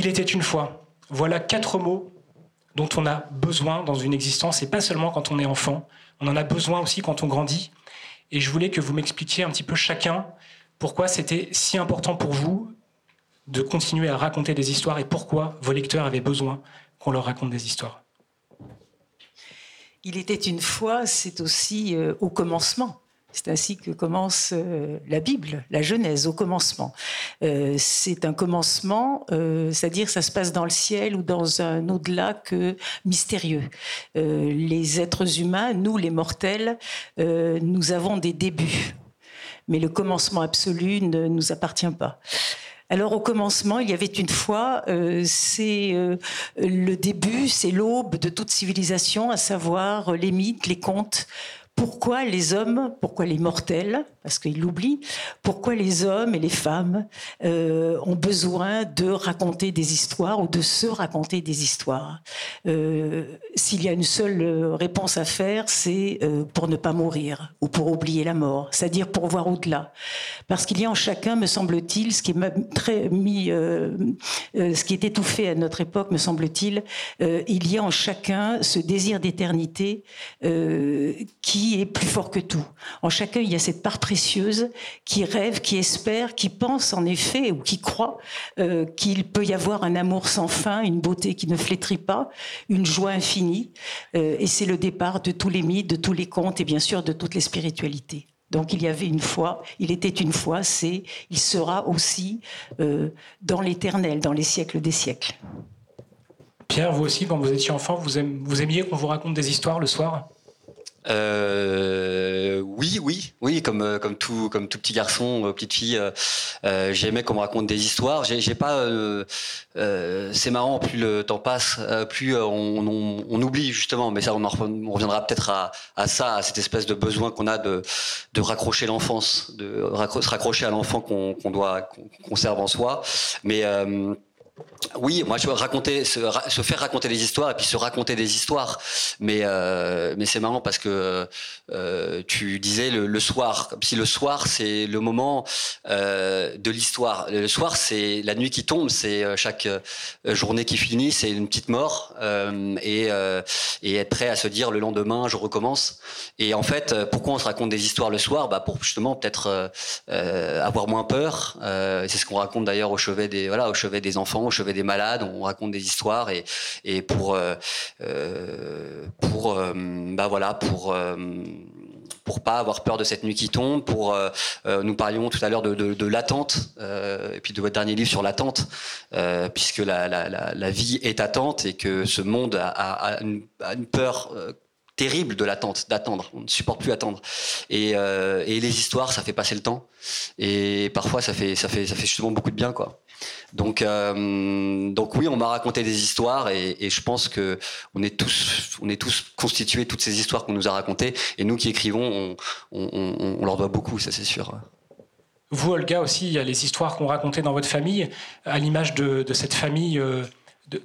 Il était une fois. Voilà quatre mots dont on a besoin dans une existence, et pas seulement quand on est enfant, on en a besoin aussi quand on grandit. Et je voulais que vous m'expliquiez un petit peu chacun pourquoi c'était si important pour vous de continuer à raconter des histoires et pourquoi vos lecteurs avaient besoin qu'on leur raconte des histoires. Il était une fois, c'est aussi euh, au commencement. C'est ainsi que commence euh, la Bible, la Genèse, au commencement. Euh, c'est un commencement, c'est-à-dire ça se passe dans le ciel ou dans un au-delà que mystérieux. les êtres humains, nous les mortels, nous avons des débuts, mais le commencement absolu ne nous appartient pas. Alors au commencement, il y avait une fois, euh, c'est euh, le début, c'est l'aube de toute civilisation, à savoir les mythes, les contes, pourquoi les hommes, pourquoi les mortels, parce qu'ils l'oublient, pourquoi les hommes et les femmes euh, ont besoin de raconter des histoires ou de se raconter des histoires? Euh, S'il y a une seule réponse à faire, c'est euh, pour ne pas mourir ou pour oublier la mort, c'est-à-dire pour voir au-delà. Parce qu'il y a en chacun, me semble-t-il, ce qui est euh, euh, ce qui est étouffé à notre époque, me semble-t-il, il y a en chacun ce désir d'éternité qui est plus fort que tout. En chacun, il y a cette part précieuse qui rêve, qui espère, qui pense en effet ou qui croit euh, qu'il peut y avoir un amour sans fin, une beauté qui ne flétrit pas, une joie infinie. Euh, et c'est le départ de tous les mythes, de tous les contes et bien sûr de toutes les spiritualités. Donc il y avait une fois, il était une fois, c'est, il sera aussi euh, dans l'éternel, dans les siècles des siècles. Pierre, vous aussi, quand vous étiez enfant, vous, vous aimiez qu'on vous raconte des histoires le soir? Euh, oui, oui, oui, comme euh, comme tout comme tout petit garçon, euh, petite fille, euh, j'aimais qu'on me raconte des histoires. J'ai pas, c'est marrant, plus le temps passe, plus on, on, on, oublie justement. Mais ça, on, en, reviendra peut-être à, à, ça, à cette espèce de besoin qu'on a de de raccrocher l'enfance, de se raccrocher à l'enfant qu'on qu'on doit qu'on conserve en soi. Mais oui, moi je veux raconter, se, faire raconter des histoires et puis se raconter des histoires. Mais euh, mais c'est marrant parce que euh, tu disais le, soir, comme si le soir c'est le moment euh, de l'histoire. Le soir c'est la nuit qui tombe, c'est chaque journée qui finit, c'est une petite mort et et être prêt à se dire le lendemain je recommence. Et en fait, pourquoi on se raconte des histoires le soir? Bah pour justement peut-être avoir moins peur. c'est ce qu'on raconte d'ailleurs au voilà au chevet des enfants au chevet des malades, on raconte des histoires et, pour euh, euh pour euh, bah voilà pour pour pas avoir peur de cette nuit qui tombe. Pour nous parlions tout à l'heure de, l'attente et puis de votre dernier livre sur l'attente, puisque la, la, vie est attente et que ce monde a, une, a une, peur terrible de l'attente, d'attendre. On ne supporte plus attendre. Et, et les histoires, ça fait passer le temps. Et parfois, ça fait ça fait ça fait justement beaucoup de bien, quoi. Donc, euh, donc oui, on m'a raconté des histoires et, je pense que on est tous, on est tous constitués toutes ces histoires qu'on nous a racontées et nous qui écrivons, on, leur doit beaucoup, ça c'est sûr. Vous, Olga, aussi, il y a les histoires qu'on racontait dans votre famille, à l'image de, cette famille euh,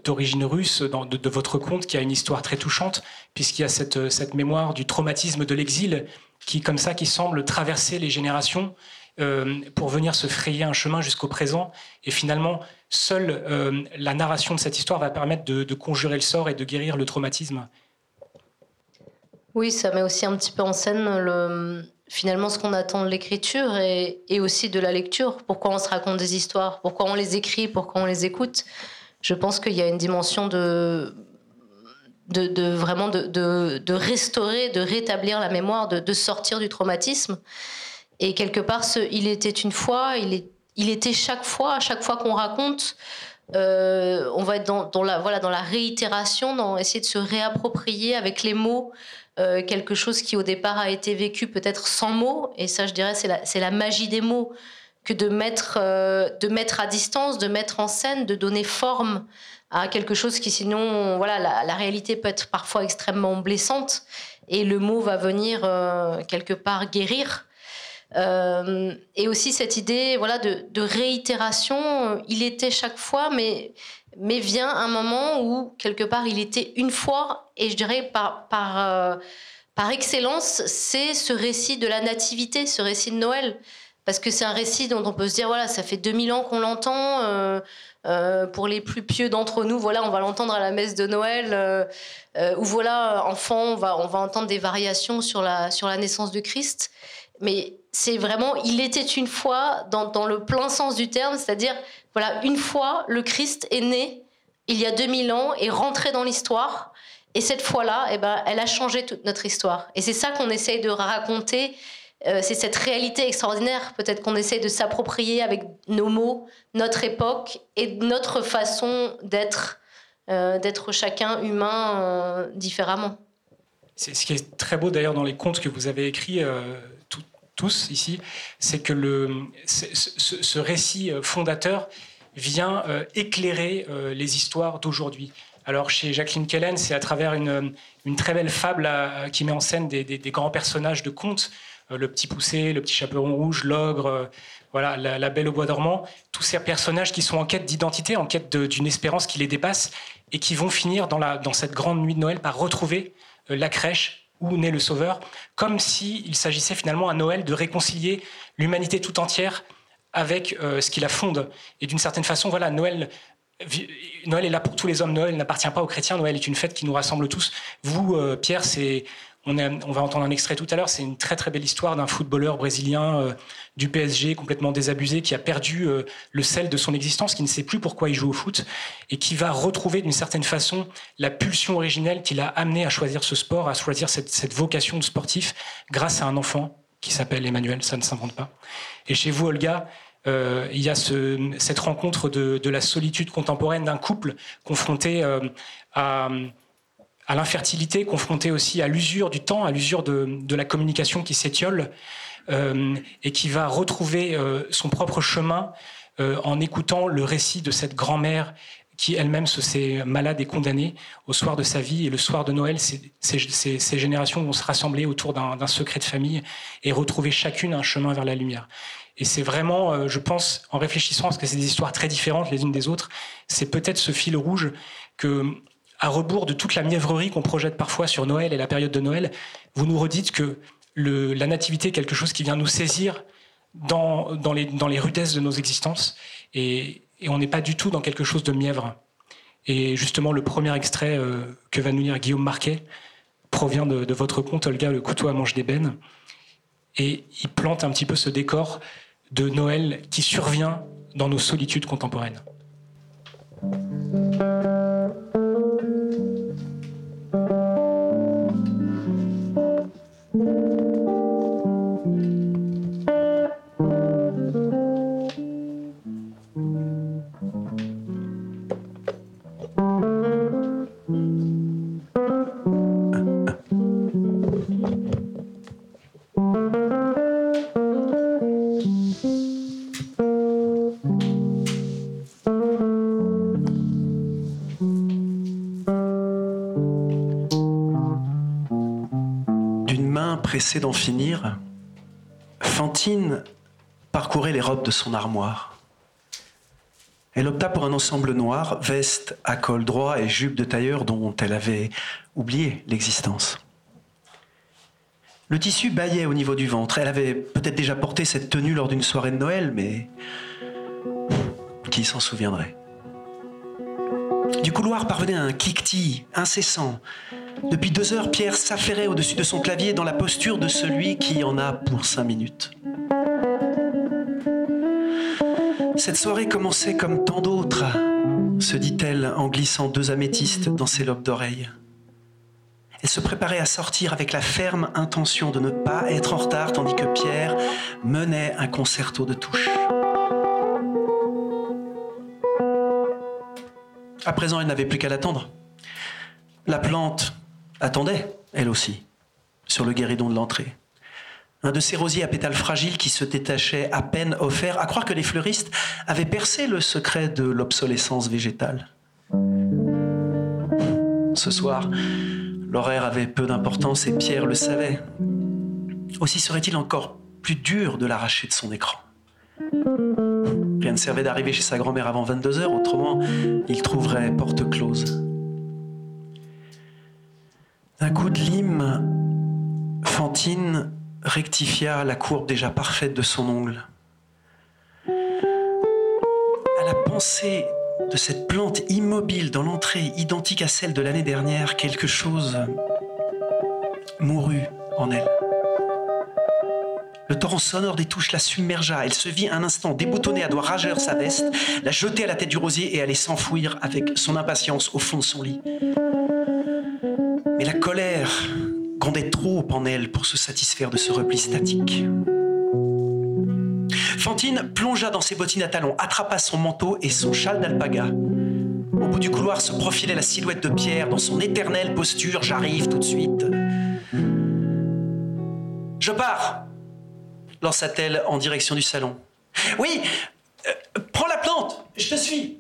d'origine russe, de, votre conte, qui a une histoire très touchante, puisqu'il y a cette, cette mémoire du traumatisme de l'exil qui, comme ça, qui semble traverser les générations euh, pour venir se frayer un chemin jusqu'au présent. Et finalement, seule euh, la narration de cette histoire va permettre de, conjurer le sort et de guérir le traumatisme. Oui, ça met aussi un petit peu en scène le, finalement ce qu'on attend de l'écriture et, aussi de la lecture. Pourquoi on se raconte des histoires, pourquoi on les écrit, pourquoi on les écoute? Je pense qu'il y a une dimension de, vraiment de, restaurer, de rétablir la mémoire, de, sortir du traumatisme. Et quelque part, ce il était une fois, il, est, il était chaque fois, à chaque fois qu'on raconte, euh, on va être dans, la, voilà, dans la réitération, dans essayer de se réapproprier avec les mots euh, quelque chose qui au départ a été vécu peut-être sans mots. Et ça, je dirais, c'est la, la magie des mots que de mettre, euh, de mettre à distance, de mettre en scène, de donner forme à quelque chose qui sinon, voilà, la, réalité peut être parfois extrêmement blessante et le mot va venir quelque part guérir. Euh, et aussi cette idée voilà, de, réitération, il était chaque fois, mais, mais vient un moment où, quelque part, il était une fois, et je dirais par, par, euh, par excellence, c'est ce récit de la nativité, ce récit de Noël. parce que c'est un récit dont on peut se dire, voilà, ça fait 2000 ans qu'on l'entend. Euh, pour les plus pieux d'entre nous, voilà, on va l'entendre à la messe de Noël, où voilà, enfant, on va, on va entendre des variations sur la, sur la naissance de Christ. Mais c'est vraiment, il était une fois dans, le plein sens du terme, c'est-à-dire, voilà, une fois, le Christ est né il y a 2000 ans et rentré dans l'histoire. Et cette fois-là, eh ben, elle a changé toute notre histoire. Et c'est ça qu'on essaye de raconter euh, c'est cette réalité extraordinaire, peut-être qu'on essaie de s'approprier avec nos mots, notre époque et notre façon d'être, euh, d'être chacun humain euh, différemment. C'est ce qui est très beau d'ailleurs dans les contes que vous avez écrits tous ici, c'est que le, ce, récit fondateur vient éclairer les histoires d'aujourd'hui. Alors chez Jacqueline Kellen, c'est à travers une, une, très belle fable qui met en scène des, des grands personnages de contes euh, le petit poussé, le petit chaperon rouge, l'ogre, euh, voilà, la, belle au bois dormant, tous ces personnages qui sont en quête d'identité, en quête d'une espérance qui les dépasse et qui vont finir dans, la, dans cette grande nuit de Noël par retrouver euh, la crèche où naît le Sauveur, comme s'il s'agissait finalement à Noël de réconcilier l'humanité tout entière avec ce qui la fonde. Et d'une certaine façon, voilà, Noël Noël est là pour tous les hommes. Noël n'appartient pas aux chrétiens. Noël est une fête qui nous rassemble tous. Vous, Pierre, c'est on, va entendre un extrait tout à l'heure. C'est une très très belle histoire d'un footballeur brésilien euh, du PSG complètement désabusé qui a perdu euh, le sel de son existence, qui ne sait plus pourquoi il joue au foot et qui va retrouver d'une certaine façon la pulsion originelle qui l'a amené à choisir ce sport, à choisir cette, vocation de sportif grâce à un enfant qui s'appelle Emmanuel. Ça ne s'invente pas. Et chez vous, Olga, euh, il y a cette rencontre de, de, la solitude contemporaine d'un couple confronté à à l'infertilité, confrontée aussi à l'usure du temps, à l'usure de, la communication qui s'étiole euh, et qui va retrouver euh, son propre chemin euh, en écoutant le récit de cette grand-mère qui elle-même se sait malade et condamnée au soir de sa vie. Et le soir de Noël, ces, ces générations vont se rassembler autour d'un secret de famille et retrouver chacune un chemin vers la lumière. Et c'est vraiment, je pense, en réfléchissant, parce que c'est des histoires très différentes les unes des autres, c'est peut-être ce fil rouge que à rebours de toute la mièvrerie qu'on projette parfois sur Noël et la période de Noël, vous nous redites que la nativité est quelque chose qui vient nous saisir dans, les, rudesses de nos existences et, on n'est pas du tout dans quelque chose de mièvre. Et justement, le premier extrait euh, que va nous lire Guillaume Marquet provient de, de, votre conte, Olga, le couteau à manche d'ébène. Et il plante un petit peu ce décor de Noël qui survient dans nos solitudes contemporaines. D'en finir, Fantine parcourait les robes de son armoire. Elle opta pour un ensemble noir, veste à col droit et jupe de tailleur dont elle avait oublié l'existence. Le tissu baillait au niveau du ventre. Elle avait peut-être déjà porté cette tenue lors d'une soirée de Noël, mais qui s'en souviendrait? Du couloir parvenait un cliquetis incessant, depuis deux heures, Pierre s'affairait au-dessus de son clavier dans la posture de celui qui en a pour cinq minutes. Cette soirée commençait comme tant d'autres, se dit-elle en glissant deux améthystes dans ses lobes d'oreilles. Elle se préparait à sortir avec la ferme intention de ne pas être en retard tandis que Pierre menait un concerto de touches. À présent, elle n'avait plus qu'à l'attendre. La plante attendait, elle aussi, sur le guéridon de l'entrée. Un de ces rosiers à pétales fragiles qui se détachaient à peine offerts, à croire que les fleuristes avaient percé le secret de l'obsolescence végétale. Ce soir, l'horaire avait peu d'importance et Pierre le savait. Aussi serait-il encore plus dur de l'arracher de son écran. Rien ne servait d'arriver chez sa grand-mère avant 22 heures, autrement il trouverait porte close. D'un coup de lime, Fantine rectifia la courbe déjà parfaite de son ongle. À la pensée de cette plante immobile dans l'entrée, identique à celle de l'année dernière, quelque chose mourut en elle. Le torrent sonore des touches la submergea. Elle se vit un instant déboutonnée à doigts rageurs sa veste, la jeter à la tête du rosier et aller s'enfouir avec son impatience au fond de son lit. Colère grondait trop en elle pour se satisfaire de ce repli statique. Fantine plongea dans ses bottines à talons, attrapa son manteau et son châle d'alpaga. Au bout du couloir se profilait la silhouette de Pierre dans son éternelle posture J'arrive tout de suite. Je pars lança-t-elle en direction du salon. Oui, euh, prends la plante, je te suis.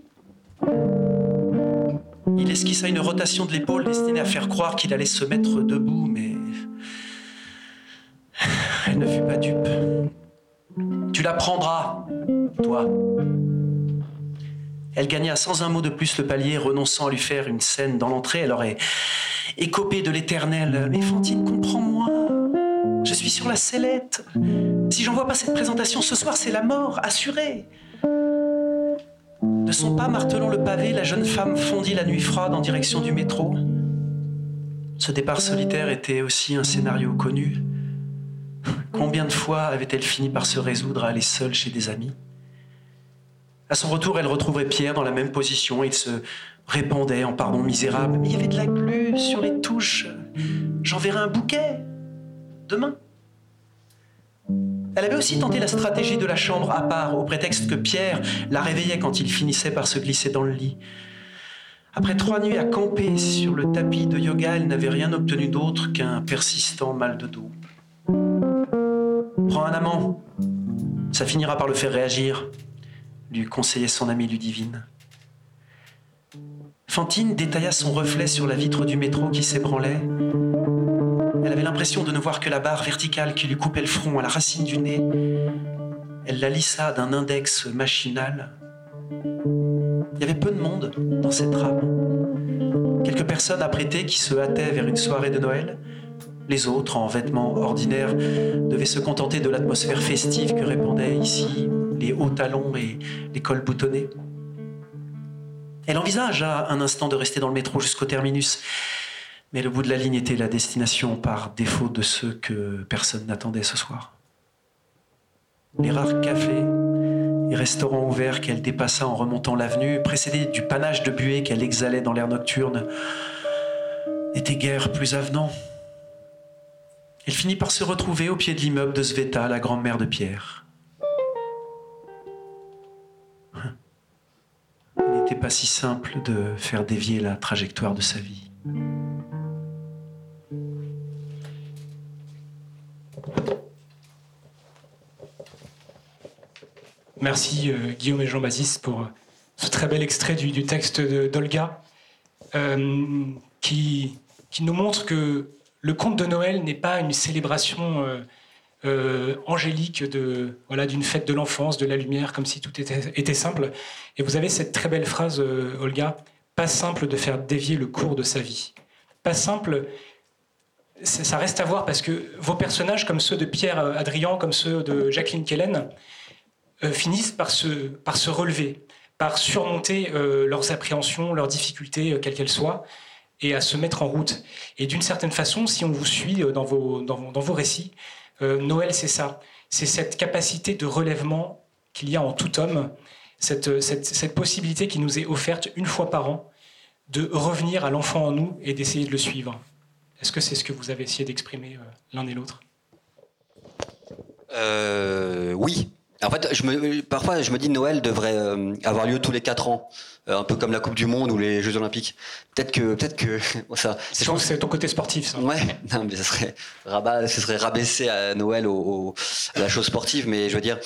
Il esquissa une rotation de l'épaule destinée à faire croire qu'il allait se mettre debout, mais elle ne fut pas dupe. Tu la prendras, toi. Elle gagna sans un mot de plus le palier, renonçant à lui faire une scène dans l'entrée. Elle aurait écopé de l'éternel. Mais Fantine, comprends-moi. Je suis sur la sellette. Si j'envoie pas cette présentation ce soir, c'est la mort, assurée. De son pas martelant le pavé, la jeune femme fondit la nuit froide en direction du métro. Ce départ solitaire était aussi un scénario connu. Combien de fois avait-elle fini par se résoudre à aller seule chez des amis? À son retour, elle retrouverait Pierre dans la même position. Il se répondait en pardon misérable. Mais il y avait de la glu sur les touches. J'enverrai un bouquet. Demain. Elle avait aussi tenté la stratégie de la chambre à part, au prétexte que Pierre la réveillait quand il finissait par se glisser dans le lit. Après trois nuits à camper sur le tapis de yoga, elle n'avait rien obtenu d'autre qu'un persistant mal de dos. Prends un amant, ça finira par le faire réagir, lui conseillait son ami Ludivine. Fantine détailla son reflet sur la vitre du métro qui s'ébranlait elle avait l'impression de ne voir que la barre verticale qui lui coupait le front à la racine du nez. Elle la lissa d'un index machinal. Il y avait peu de monde dans cette rame. Quelques personnes apprêtées qui se hâtaient vers une soirée de Noël. Les autres, en vêtements ordinaires, devaient se contenter de l'atmosphère festive que répandaient ici les hauts talons et les cols boutonnés. Elle envisagea un instant de rester dans le métro jusqu'au terminus. Mais le bout de la ligne était la destination par défaut de ceux que personne n'attendait ce soir. Les rares cafés et restaurants ouverts qu'elle dépassa en remontant l'avenue, précédés du panache de buée qu'elle exhalait dans l'air nocturne, n'étaient guère plus avenants. Elle finit par se retrouver au pied de l'immeuble de Sveta, la grand-mère de Pierre. Il n'était pas si simple de faire dévier la trajectoire de sa vie. Merci euh, Guillaume et Jean Bazis pour euh, ce très bel extrait du, texte d'Olga euh, qui, qui, nous montre que le conte de Noël n'est pas une célébration angélique de voilà d'une fête de l'enfance, de la lumière, comme si tout était, était, simple. Et vous avez cette très belle phrase, Olga, pas simple de faire dévier le cours de sa vie. Pas simple, ça reste à voir parce que vos personnages, comme ceux de Pierre Adrian, comme ceux de Jacqueline Kellen, finissent par se, par se relever, par surmonter euh, leurs appréhensions, leurs difficultés, euh, quelles qu'elles soient, et à se mettre en route. Et d'une certaine façon, si on vous suit dans vos, dans, vos récits, Noël, c'est ça. C'est cette capacité de relèvement qu'il y a en tout homme, cette, cette, cette, possibilité qui nous est offerte une fois par an de revenir à l'enfant en nous et d'essayer de le suivre. Est-ce que c'est ce que vous avez essayé d'exprimer l'un et l'autre? Oui, en fait, je me, parfois, je me dis Noël devrait euh, avoir lieu tous les quatre ans, euh, un peu comme la Coupe du Monde ou les Jeux Olympiques. Peut-être que, peut-être que ça. Je pense que c'est ton côté sportif, ça. Ouais, non, mais ça serait rabat, ce serait rabaisser à Noël au, à la chose sportive. Mais je veux dire,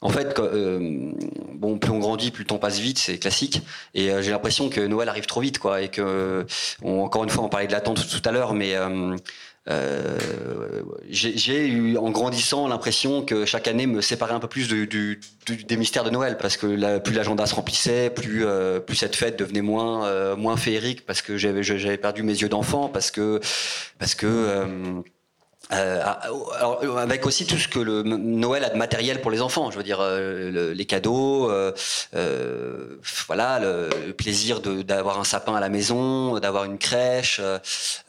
en fait, euh, bon, plus on grandit, plus le temps passe vite, c'est classique. Et j'ai l'impression que Noël arrive trop vite, quoi, et que, encore une fois, on parlait de l'attente tout à l'heure, mais euh, j'ai eu en grandissant l'impression que chaque année me séparait un peu plus du, des mystères de Noël parce que plus l'agenda se remplissait, plus, euh, plus cette fête devenait moins, euh, moins féerique parce que j'avais perdu mes yeux d'enfant, parce que, parce que euh, alors, avec aussi tout ce que le Noël a de matériel pour les enfants, je veux dire euh, les cadeaux, euh, euh, voilà, le, plaisir d'avoir un sapin à la maison, d'avoir une crèche,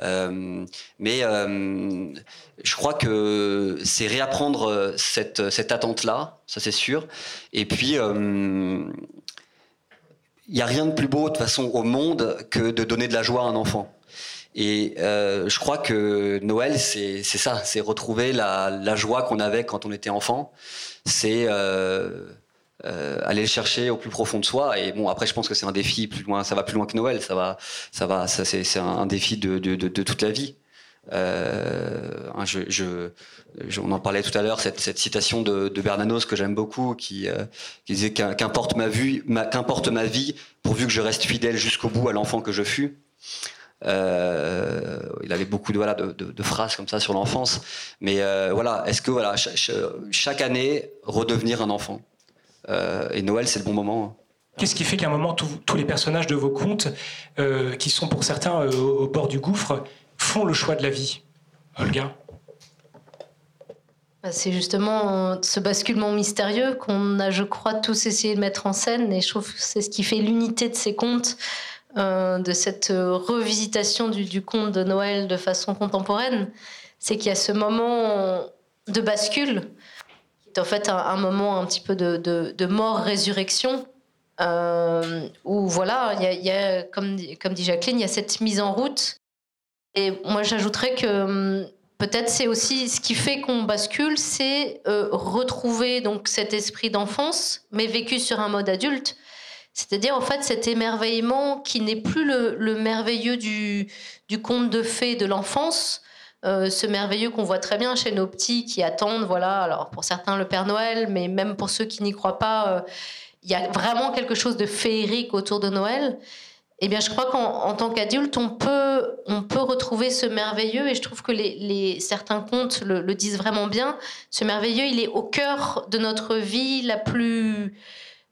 euh, mais je crois que c'est réapprendre cette, cette attente-là, ça c'est sûr, et puis il n'y a rien de plus beau de toute façon au monde que de donner de la joie à un enfant. Et euh, je crois que Noël, c'est ça, c'est retrouver la, la joie qu'on avait quand on était enfant. C'est euh, euh, aller le chercher au plus profond de soi. Et bon, après, je pense que c'est un défi plus loin. Ça va plus loin que Noël. Ça va, ça va. Ça, c'est un, défi de, de, de, toute la vie. Euh, je, je, on en parlait tout à l'heure, cette, cette, citation de, Bernanos que j'aime beaucoup, qui, euh, qui disait qu'importe ma vie, qu'importe ma vie, pourvu que je reste fidèle jusqu'au bout à l'enfant que je fus. Euh, il avait beaucoup de, voilà, de, de, phrases comme ça sur l'enfance. Mais euh, voilà, est-ce que voilà, chaque année, redevenir un enfant euh, Et Noël, c'est le bon moment. Qu'est-ce qui fait qu'à un moment, tous les personnages de vos contes, qui sont pour certains au bord du gouffre, font le choix de la vie? Olga? Bah, c'est justement ce basculement mystérieux qu'on a, je crois, tous essayé de mettre en scène. Et je trouve que c'est ce qui fait l'unité de ces contes. Euh, de cette revisitation du, conte de Noël de façon contemporaine, c'est qu'il y a ce moment de bascule, qui est en fait un, moment un petit peu de, mort-résurrection, euh, où voilà, il y a, comme, dit Jacqueline, il y a cette mise en route. Et moi, j'ajouterais que hum, peut-être c'est aussi ce qui fait qu'on bascule, c'est euh, retrouver donc cet esprit d'enfance, mais vécu sur un mode adulte. C'est-à-dire, en fait, cet émerveillement qui n'est plus le, merveilleux du, conte de fées de l'enfance, euh, ce merveilleux qu'on voit très bien chez nos petits qui attendent, voilà, alors pour certains le Père Noël, mais même pour ceux qui n'y croient pas, euh, il y a vraiment quelque chose de féerique autour de Noël. Eh bien, je crois qu'en tant qu'adulte, on peut, on peut retrouver ce merveilleux, et je trouve que les, certains contes le, disent vraiment bien. Ce merveilleux, il est au cœur de notre vie la plus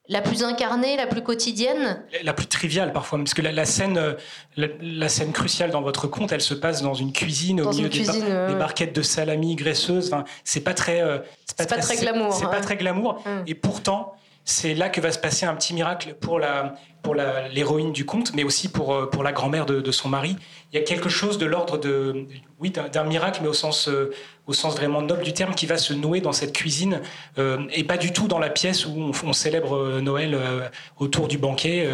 la plus incarnée, la plus quotidienne La plus triviale parfois, parce que la, scène, euh, la, scène cruciale dans votre conte, elle se passe dans une cuisine au milieu des, barquettes de salami graisseuses. Enfin, c'est pas très, euh, c'est pas, très, glamour. C'est pas très glamour. Hum. Et pourtant, c'est là que va se passer un petit miracle pour la pour l'héroïne du conte, mais aussi pour euh, pour la grand-mère de, son mari. Il y a quelque chose de l'ordre de oui d'un miracle, mais au sens au sens vraiment noble du terme, qui va se nouer dans cette cuisine euh, et pas du tout dans la pièce où on, célèbre euh, Noël euh, autour du banquet.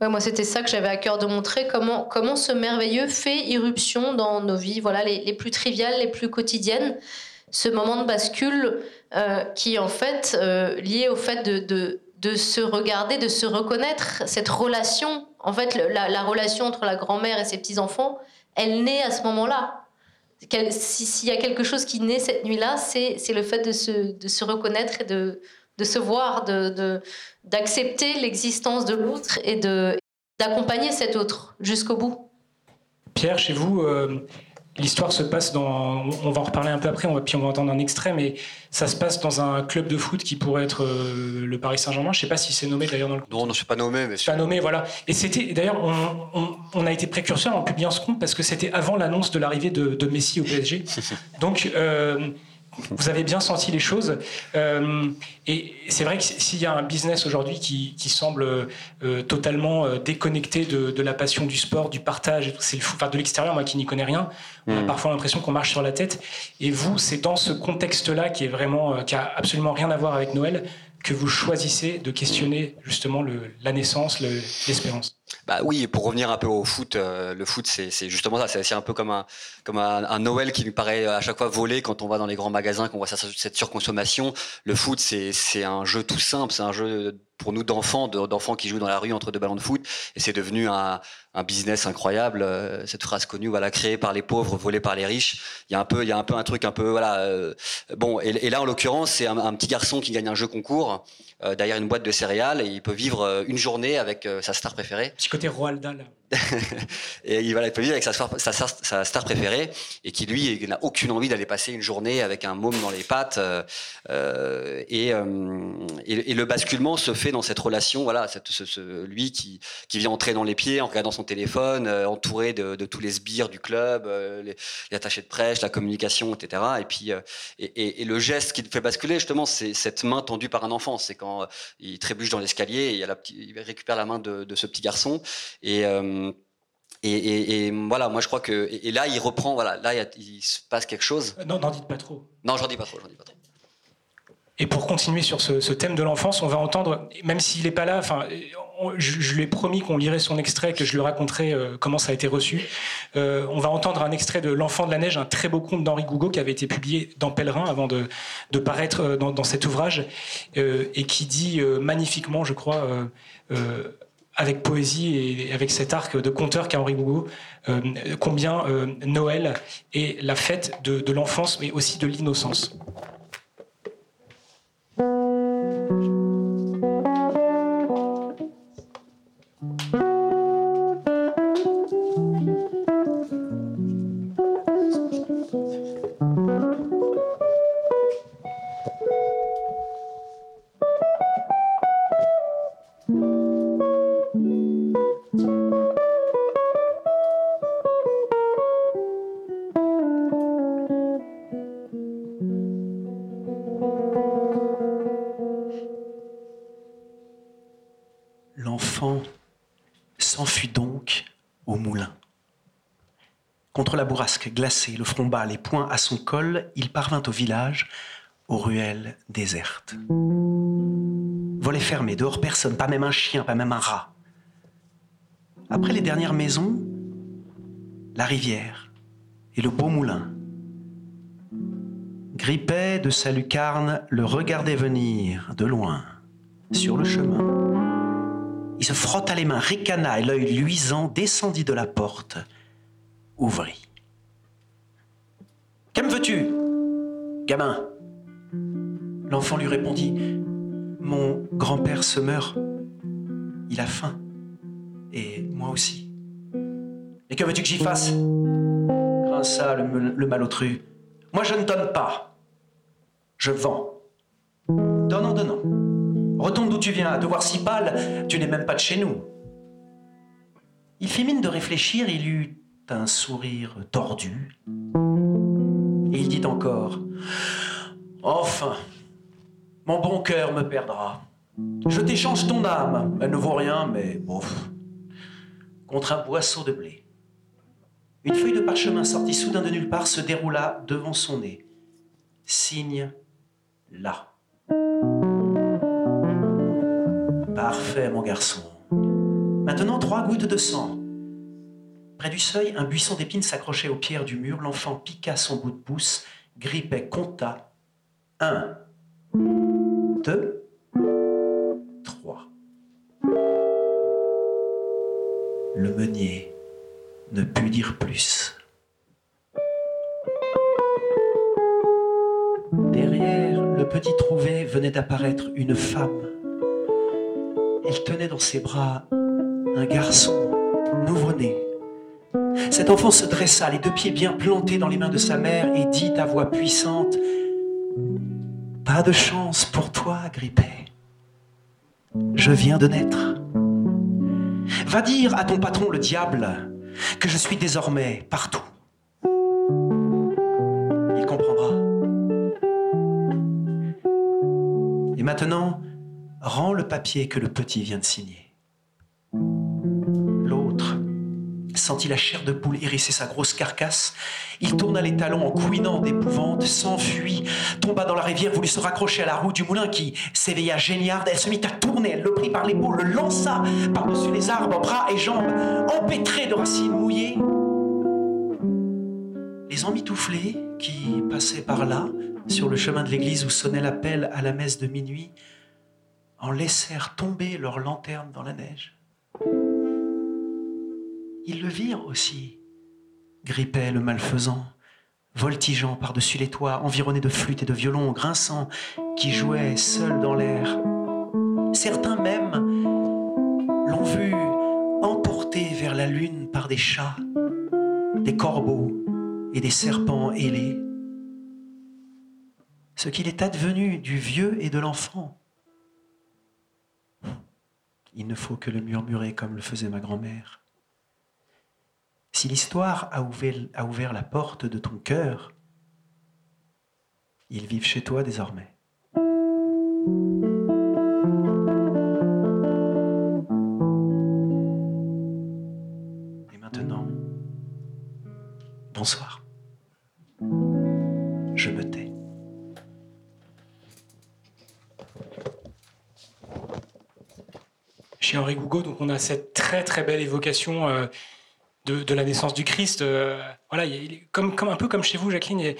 moi, c'était ça que j'avais à cœur de montrer, comment, comment ce merveilleux fait irruption dans nos vies, voilà, les, les plus triviales, les plus quotidiennes. Ce moment de bascule qui en fait lié au fait de, de, se regarder, de se reconnaître, cette relation, en fait, la, la relation entre la grand-mère et ses petits-enfants, elle naît à ce moment-là s'il y a quelque chose qui naît cette nuit-là, c'est le fait de se, de se, reconnaître et de, de se voir, d'accepter de, l'existence de l'autre et d'accompagner cet autre jusqu'au bout. Pierre, chez vous, euh, L'histoire se passe dans. On va en reparler un peu après, on va, puis on va entendre un extrait, mais ça se passe dans un club de foot qui pourrait être euh, le Paris Saint-Germain. Je ne sais pas si c'est nommé d'ailleurs dans le. Non, non, c'est pas nommé, mais. C'est pas nommé, voilà. Et c'était. D'ailleurs, on, a été précurseur en publiant ce compte parce que c'était avant l'annonce de l'arrivée de, Messi au PSG. Donc. Euh, vous avez bien senti les choses. Euh, et c'est vrai que s'il y a un business aujourd'hui qui, semble euh, totalement euh, déconnecté de, la passion du sport, du partage, c'est le enfin, de l'extérieur, moi qui n'y connais rien, on a mm. parfois l'impression qu'on marche sur la tête. Et vous, c'est dans ce contexte-là qui est vraiment, qui a absolument rien à voir avec Noël, que vous choisissez de questionner justement la naissance, l'espérance. Bah oui, pour revenir un peu au foot, euh, le foot c'est justement ça, c'est un peu comme un comme un, Noël qui nous paraît à chaque fois volé quand on va dans les grands magasins, qu'on voit cette surconsommation. Le foot c'est un jeu tout simple, c'est un jeu pour nous d'enfants, d'enfants qui jouent dans la rue entre deux ballons de foot, et c'est devenu un, un, business incroyable. Euh, cette phrase connue, voilà, créée par les pauvres, volée par les riches. Il y a un peu, il y a un peu un truc un peu, voilà. Euh, bon, et, là en l'occurrence, c'est un, un, petit garçon qui gagne un jeu concours derrière une boîte de céréales et il peut vivre une journée avec sa star préférée. Petit côté Roald Dahl. et il, voilà, il peut vivre avec sa, sa, star préférée et qui lui n'a aucune envie d'aller passer une journée avec un môme dans les pattes. Euh, euh et, euh, et, et, le basculement se fait dans cette relation. Voilà, cette, ce, ce, lui qui, qui vient entrer dans les pieds en regardant son téléphone, euh, entouré de, de, tous les sbires du club, euh, les, les, attachés de prêche, la communication, etc. Et puis et, et, le geste qui le fait basculer justement, c'est cette main tendue par un enfant. C'est quand il trébuche dans l'escalier et il, a la, il récupère la main de, de ce petit garçon et et, et, voilà, moi je crois que et, là il reprend, voilà, là il, se passe quelque chose. Non, n'en dites pas trop. Non, j'en dis pas trop, j'en dis pas trop. Et pour continuer sur ce, ce thème de l'enfance, on va entendre, même s'il n'est pas là, enfin, je, lui ai promis qu'on lirait son extrait, que je lui raconterai euh, comment ça a été reçu. Euh, on va entendre un extrait de L'Enfant de la Neige, un très beau conte d'Henri Gougaud qui avait été publié dans Pèlerin avant de, paraître euh, dans, cet ouvrage et qui dit magnifiquement, je crois, avec poésie et avec cet arc de conteur qu'a Henri Gougaud, combien Noël est la fête de l'enfance, mais aussi de l'innocence. Glacé, le front bas, les poings à son col, il parvint au village, aux ruelles désertes. Volet fermé, dehors personne, pas même un chien, pas même un rat. Après les dernières maisons, la rivière et le beau moulin. Grippet de sa lucarne le regardait venir de loin, sur le chemin. Il se frotta les mains, ricana et l'œil luisant descendit de la porte, ouvrit. Que veux-tu Gamin? L'enfant lui répondit Mon grand-père se meurt. Il a faim. Et moi aussi. Et que veux-tu que j'y fasse? Grinça le, le malotru. Moi je ne donne pas. Je vends. Donnant, donnant. Retourne d'où tu viens, de voir si pâle, tu n'es même pas de chez nous. Il fit mine de réfléchir, il eut un sourire tordu. Il dit encore Enfin, mon bon cœur me perdra. Je t'échange ton âme. Elle ne vaut rien, mais bof. Contre un boisseau de blé. Une feuille de parchemin sortie soudain de nulle part se déroula devant son nez. Signe là. Parfait, mon garçon. Maintenant, trois gouttes de sang. Près du seuil, un buisson d'épines s'accrochait aux pierres du mur. L'enfant piqua son bout de pouce, grippait, compta. Un, deux, trois. Le meunier ne put dire plus. Derrière le petit trouvé venait d'apparaître une femme. Elle tenait dans ses bras un garçon nouveau-né. Cet enfant se dressa, les deux pieds bien plantés dans les mains de sa mère, et dit à voix puissante Pas de chance pour toi, Grippet. Je viens de naître. Va dire à ton patron, le diable, que je suis désormais partout. Il comprendra. Et maintenant, rends le papier que le petit vient de signer sentit la chair de poule hérisser sa grosse carcasse. Il tourna les talons en couinant d'épouvante, s'enfuit, tomba dans la rivière, voulut se raccrocher à la roue du moulin qui s'éveilla géniarde. Elle se mit à tourner, elle le prit par l'épaule, le lança par-dessus les arbres, bras et jambes, empêtrés de racines mouillées. Les emmitouflés qui passaient par là, sur le chemin de l'église où sonnait l'appel à la messe de minuit, en laissèrent tomber leurs lanternes dans la neige. Ils le virent aussi. Grippait le malfaisant, voltigeant par-dessus les toits, environné de flûtes et de violons grinçants qui jouaient seuls dans l'air. Certains même l'ont vu vers la lune par des chats, des corbeaux et des serpents ailés. Ce qu'il est advenu du vieux et de l'enfant. Il ne faut que le murmurer comme le faisait ma grand-mère. Si l'histoire a ouvert, la porte de ton cœur, ils vivent chez toi désormais. Et maintenant, bonsoir. Je me tais. Chez Henri Gougo, donc on a cette très très belle évocation euh, de, la naissance du Christ. Euh, voilà, comme, comme, un peu comme chez vous, Jacqueline.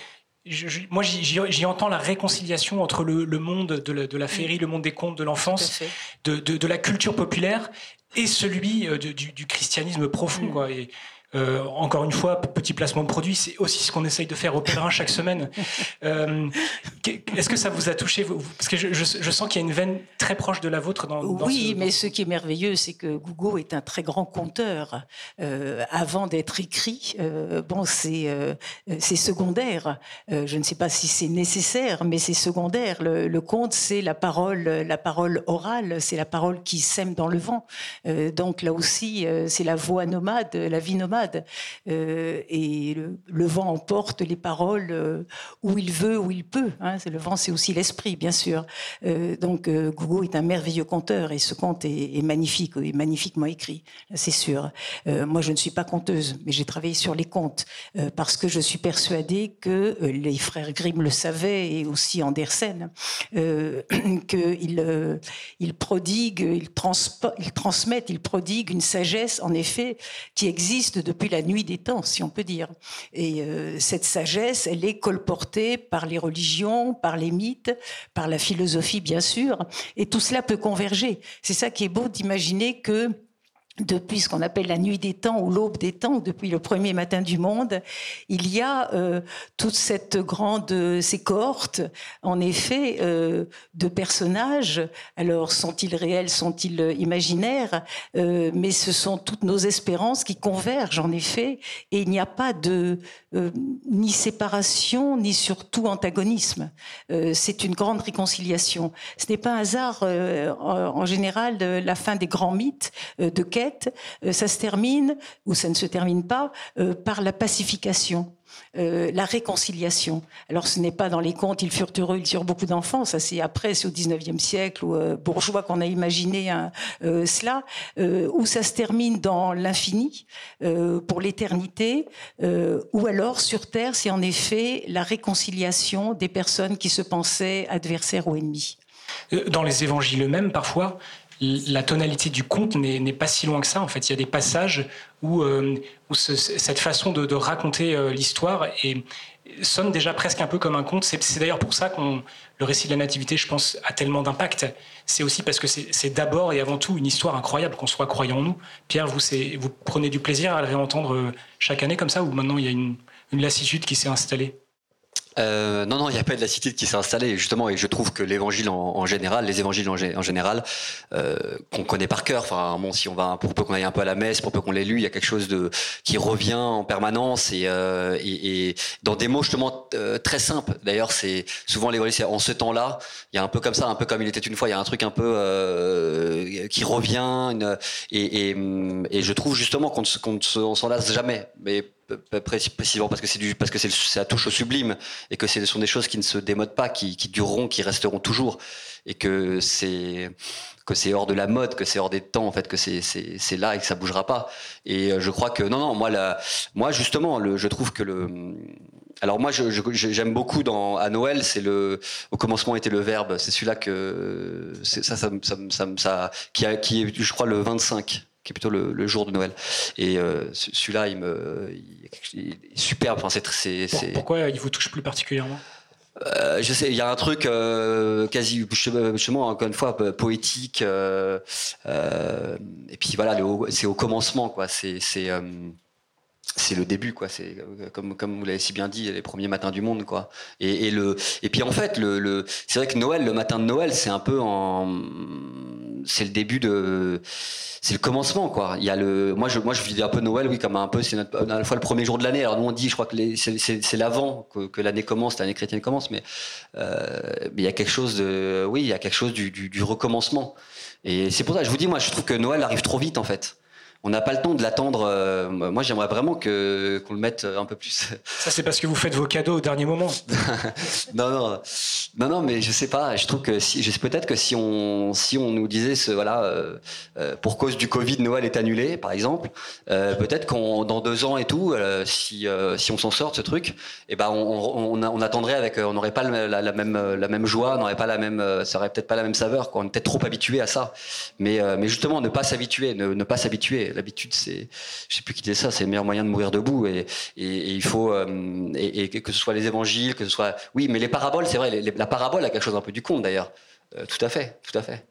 moi, j'y entends la réconciliation entre le, monde de la, féerie, le monde des contes, de l'enfance, de, la culture populaire et celui euh, du, christianisme profond. Mm. Quoi. Et, euh, encore une fois, petit placement de produit, c'est aussi ce qu'on essaye de faire au pèlerin chaque semaine. Euh, est-ce que ça vous a touché Parce que je, sens qu'il y a une veine très proche de la vôtre dans, dans Oui, mais ce qui est merveilleux, c'est que Google est un très grand conteur. Euh, avant d'être écrit, bon, c'est c'est secondaire. je ne sais pas si c'est nécessaire, mais c'est secondaire. Le, le conte, c'est la parole, la parole orale, c'est la parole qui sème dans le vent. donc là aussi, c'est la voix nomade, la vie nomade. Euh, et le, vent emporte les paroles euh, où il veut, où il peut. Hein. Le vent, c'est aussi l'esprit, bien sûr. Euh, donc, Gougo est un merveilleux conteur et ce conte est, magnifique, est magnifiquement écrit, c'est sûr. moi, je ne suis pas conteuse, mais j'ai travaillé sur les contes parce que je suis persuadée que les frères Grimm le savaient et aussi Andersen, qu'ils ils prodiguent, ils transmettent, ils prodiguent une sagesse, en effet, qui existe de depuis la nuit des temps, si on peut dire. Et euh, cette sagesse, elle est colportée par les religions, par les mythes, par la philosophie, bien sûr. Et tout cela peut converger. C'est ça qui est beau d'imaginer que depuis ce qu'on appelle la nuit des temps ou l'aube des temps, depuis le premier matin du monde, il y a euh, toute cette grande, ces cohortes, en effet, euh, de personnages. Alors, sont-ils réels, sont-ils imaginaires? Euh, Mais ce sont toutes nos espérances qui convergent, en effet, et il n'y a pas de ni séparation, ni surtout antagonisme. C'est une grande réconciliation. Ce n'est pas un hasard, en, général, de la fin des grands mythes de euh, ça se termine, ou ça ne se termine pas, euh, par la pacification. Euh, la réconciliation. Alors ce n'est pas dans les contes, ils furent heureux, ils eurent beaucoup d'enfants, ça c'est après, c'est au 19e siècle, ou bourgeois qu'on a imaginé hein, cela, où ça se termine dans l'infini, pour l'éternité, ou alors sur Terre, c'est en effet la réconciliation des personnes qui se pensaient adversaires ou ennemis. Dans les évangiles eux-mêmes, parfois, la tonalité du conte n'est pas si loin que ça. En fait, il y a des passages où, euh, cette façon de, raconter euh, l'histoire sonne déjà presque un peu comme un conte. C'est d'ailleurs pour ça que le récit de la nativité, je pense, a tellement d'impact. C'est aussi parce que c'est d'abord et avant tout une histoire incroyable, qu'on soit croyant en nous. Pierre, vous, prenez du plaisir à le réentendre euh, chaque année comme ça, ou maintenant il y a une lassitude qui s'est installée? Euh, non, non, il n'y a pas de lassitude qui s'est installée, justement, et je trouve que l'évangile en, général, les évangiles en, général, euh, qu'on connaît par cœur, enfin, bon, si on va, pour peu qu'on aille un peu à la messe, pour peu qu'on l'ait lu, il y a quelque chose de qui revient en permanence et, euh, et, et dans des mots justement euh, très simples. D'ailleurs, c'est souvent l'évangile, en ce temps-là, il y a un peu comme ça, un peu comme il était une fois, il y a un truc un peu euh, qui revient, une, et, et, je trouve justement qu'on ne s'en lasse jamais, mais précisément parce que c'est du parce que c'est ça touche au sublime et que ce sont des choses qui ne se démodent pas, qui, qui dureront, qui resteront toujours et que c'est que c'est hors de la mode, que c'est hors des temps en fait, que c'est c'est là et que ça bougera pas. Et euh, je crois que non non moi la moi justement le, je trouve que le alors moi j'aime je, beaucoup dans à Noël c'est le au commencement était le verbe c'est celui-là que ça ça, ça, ça, ça, qui a qui est je crois le 25 qui est plutôt le, jour de Noël. Et euh, celui-là, il me, superbe. Enfin, c'est, Pourquoi il vous touche plus particulièrement? Euh, je sais, il y a un truc euh, quasi, justement, encore une fois, poétique. et puis voilà, c'est au commencement, quoi. C'est, c'est, c'est le début, quoi. C'est comme comme vous l'avez si bien dit, les premiers matins du monde, quoi. Et, et le et puis en fait, le, le c'est vrai que Noël, le matin de Noël, c'est un peu en c'est le début de, c'est le commencement, quoi. Il y a le, moi, je, moi, je vis un peu Noël, oui, comme un peu, c'est à la fois le premier jour de l'année. Alors nous, on dit, je crois que c'est l'avant que, que l'année commence, l'année chrétienne commence, mais, euh, mais il y a quelque chose de, oui, il y a quelque chose du, du, du recommencement. Et c'est pour ça, je vous dis, moi, je trouve que Noël arrive trop vite, en fait on n'a pas le temps de l'attendre. Euh, moi, j'aimerais vraiment que qu'on le mette un peu plus. Ça, c'est parce que vous faites vos cadeaux au dernier moment. non, non, non, non, mais je sais pas. Je trouve que si, je sais peut-être que si on si on nous disait ce voilà euh, euh, pour cause du Covid, Noël est annulé, par exemple, peut-être qu'on dans deux ans et tout, si si on s'en sort de ce truc, eh ben on, on, on attendrait avec, on n'aurait pas la, la, même la même joie, n'aurait pas la même, ça aurait peut-être pas la même saveur. Quoi. On est peut-être trop habitué à ça. Mais mais justement, ne pas s'habituer, ne, ne pas s'habituer l'habitude, c'est, je sais plus qui disait ça, c'est le meilleur moyen de mourir debout. Et, et, il faut, euh, et, que ce soit les évangiles, que ce soit, oui, mais les paraboles, c'est vrai, la parabole a quelque chose un peu du conte d'ailleurs. Euh, tout à fait, tout à fait.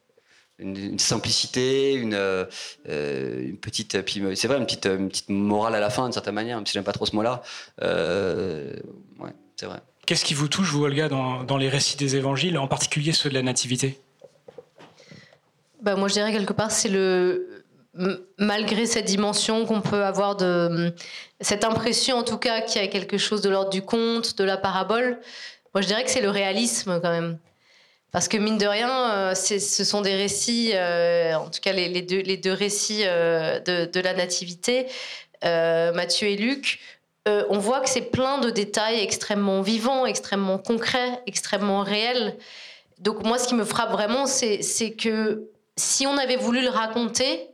Une, simplicité, une, euh, une petite, puis c'est vrai, une petite, une petite morale à la fin, d'une certaine manière, même si j'aime pas trop ce mot-là. ouais, c'est vrai. Qu'est-ce qui vous touche, vous, Olga, dans, dans les récits des évangiles, en particulier ceux de la Nativité? Bah, Moi, je dirais quelque part, c'est le, malgré cette dimension qu'on peut avoir de cette impression en tout cas qu'il y a quelque chose de l'ordre du conte, de la parabole, moi je dirais que c'est le réalisme quand même. Parce que mine de rien, euh, ce sont des récits, euh, en tout cas les, deux, les deux, récits euh, de, la Nativité, Matthieu et Luc, on voit que c'est plein de détails extrêmement vivants, extrêmement concrets, extrêmement réels. Donc moi, ce qui me frappe vraiment, c'est que si on avait voulu le raconter,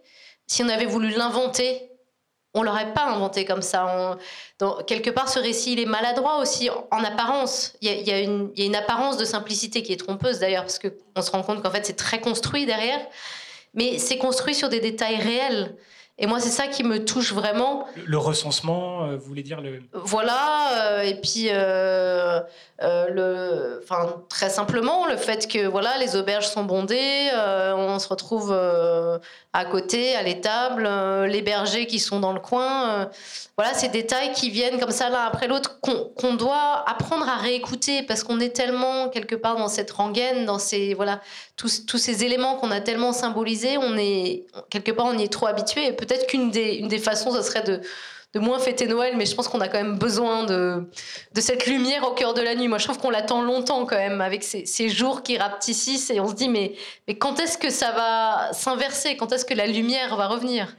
si on avait voulu l'inventer, on l'aurait pas inventé comme ça. quelque part, ce récit, il est maladroit aussi en apparence. Il y, a, une, apparence de simplicité qui est trompeuse d'ailleurs, parce qu'on se rend compte qu'en fait, c'est très construit derrière. Mais c'est construit sur des détails réels. Et moi, c'est ça qui me touche vraiment. Le, recensement, euh, vous voulez dire le. Voilà, euh, et puis, euh, le, enfin, très simplement, le fait que voilà, les auberges sont bondées, on se retrouve à côté, à l'étable, les bergers qui sont dans le coin. voilà, ces détails qui viennent comme ça l'un après l'autre, qu'on doit apprendre à réécouter parce qu'on est tellement quelque part dans cette rengaine, dans ces voilà, tous, tous ces éléments qu'on a tellement symbolisés, on est quelque part on y est trop habitué peut-être qu'une des, une des façons, ce serait de, de moins fêter Noël, mais je pense qu'on a quand même besoin de, de cette lumière au cœur de la nuit. Moi, je trouve qu'on l'attend longtemps quand même, avec ces, ces, jours qui rapetissent, et on se dit, mais, mais quand est-ce que ça va s'inverser? Quand est-ce que la lumière va revenir?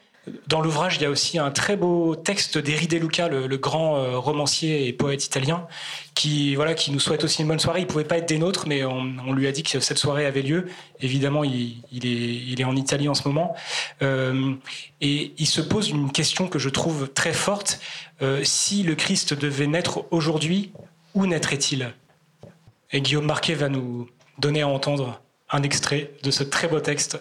Dans l'ouvrage, il y a aussi un très beau texte d'Eri De Luca, le, grand euh, romancier et poète italien, qui, voilà, qui nous souhaite aussi une bonne soirée. Il ne pouvait pas être des nôtres, mais on, lui a dit que cette soirée avait lieu. Évidemment, il, est, en Italie en ce moment. Euh, et il se pose une question que je trouve très forte. Euh, si le Christ devait naître aujourd'hui, où naîtrait-il? Et Guillaume Marquet va nous donner à entendre un extrait de ce très beau texte.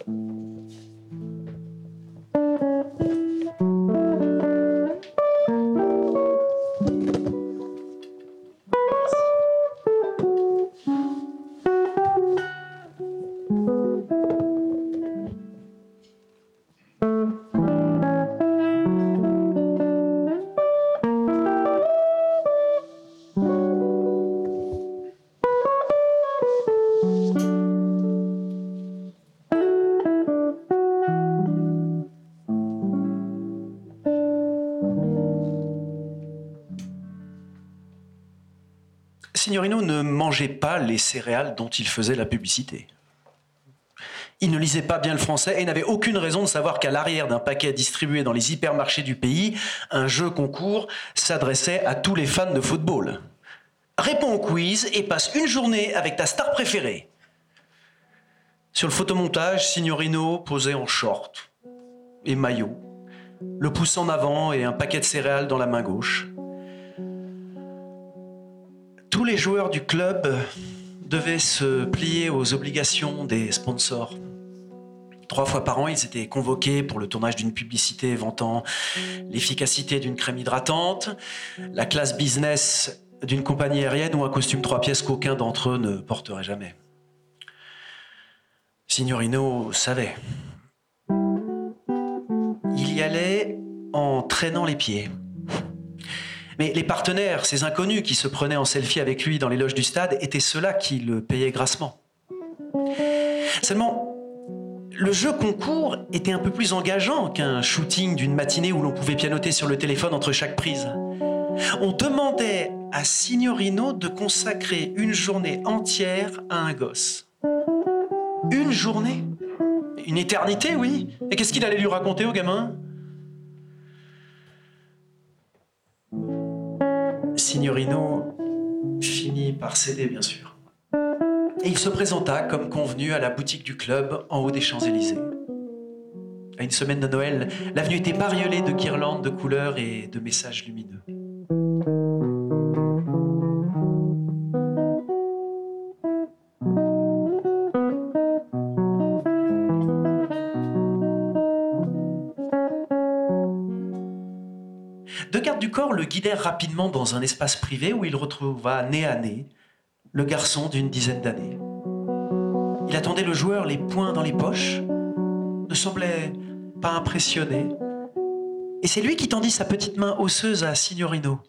Pas les céréales dont il faisait la publicité. Il ne lisait pas bien le français et n'avait aucune raison de savoir qu'à l'arrière d'un paquet distribué dans les hypermarchés du pays, un jeu concours s'adressait à tous les fans de football. Réponds au quiz et passe une journée avec ta star préférée. Sur le photomontage, Signorino posait en short et maillot, le pouce en avant et un paquet de céréales dans la main gauche tous les joueurs du club devaient se plier aux obligations des sponsors. Trois fois par an, ils étaient convoqués pour le tournage d'une publicité vantant l'efficacité d'une crème hydratante, la classe business d'une compagnie aérienne ou un costume trois pièces qu'aucun d'entre eux ne porterait jamais. Signorino savait. Il y allait en traînant les pieds. Mais les partenaires, ces inconnus qui se prenaient en selfie avec lui dans les loges du stade, étaient ceux-là qui le payaient grassement. Seulement, le jeu concours était un peu plus engageant qu'un shooting d'une matinée où l'on pouvait pianoter sur le téléphone entre chaque prise. On demandait à Signorino de consacrer une journée entière à un gosse. Une journée? Une éternité, oui. Et qu'est-ce qu'il allait lui raconter au gamin? Signorino finit par céder, bien sûr. Et il se présenta comme convenu à la boutique du club en haut des Champs-Élysées. À une semaine de Noël, l'avenue était bariolée de guirlandes de couleurs et de messages lumineux. Le guidèrent rapidement dans un espace privé où il retrouva nez à nez le garçon d'une dizaine d'années. Il attendait le joueur les poings dans les poches, ne semblait pas impressionné, et c'est lui qui tendit sa petite main osseuse à Signorino.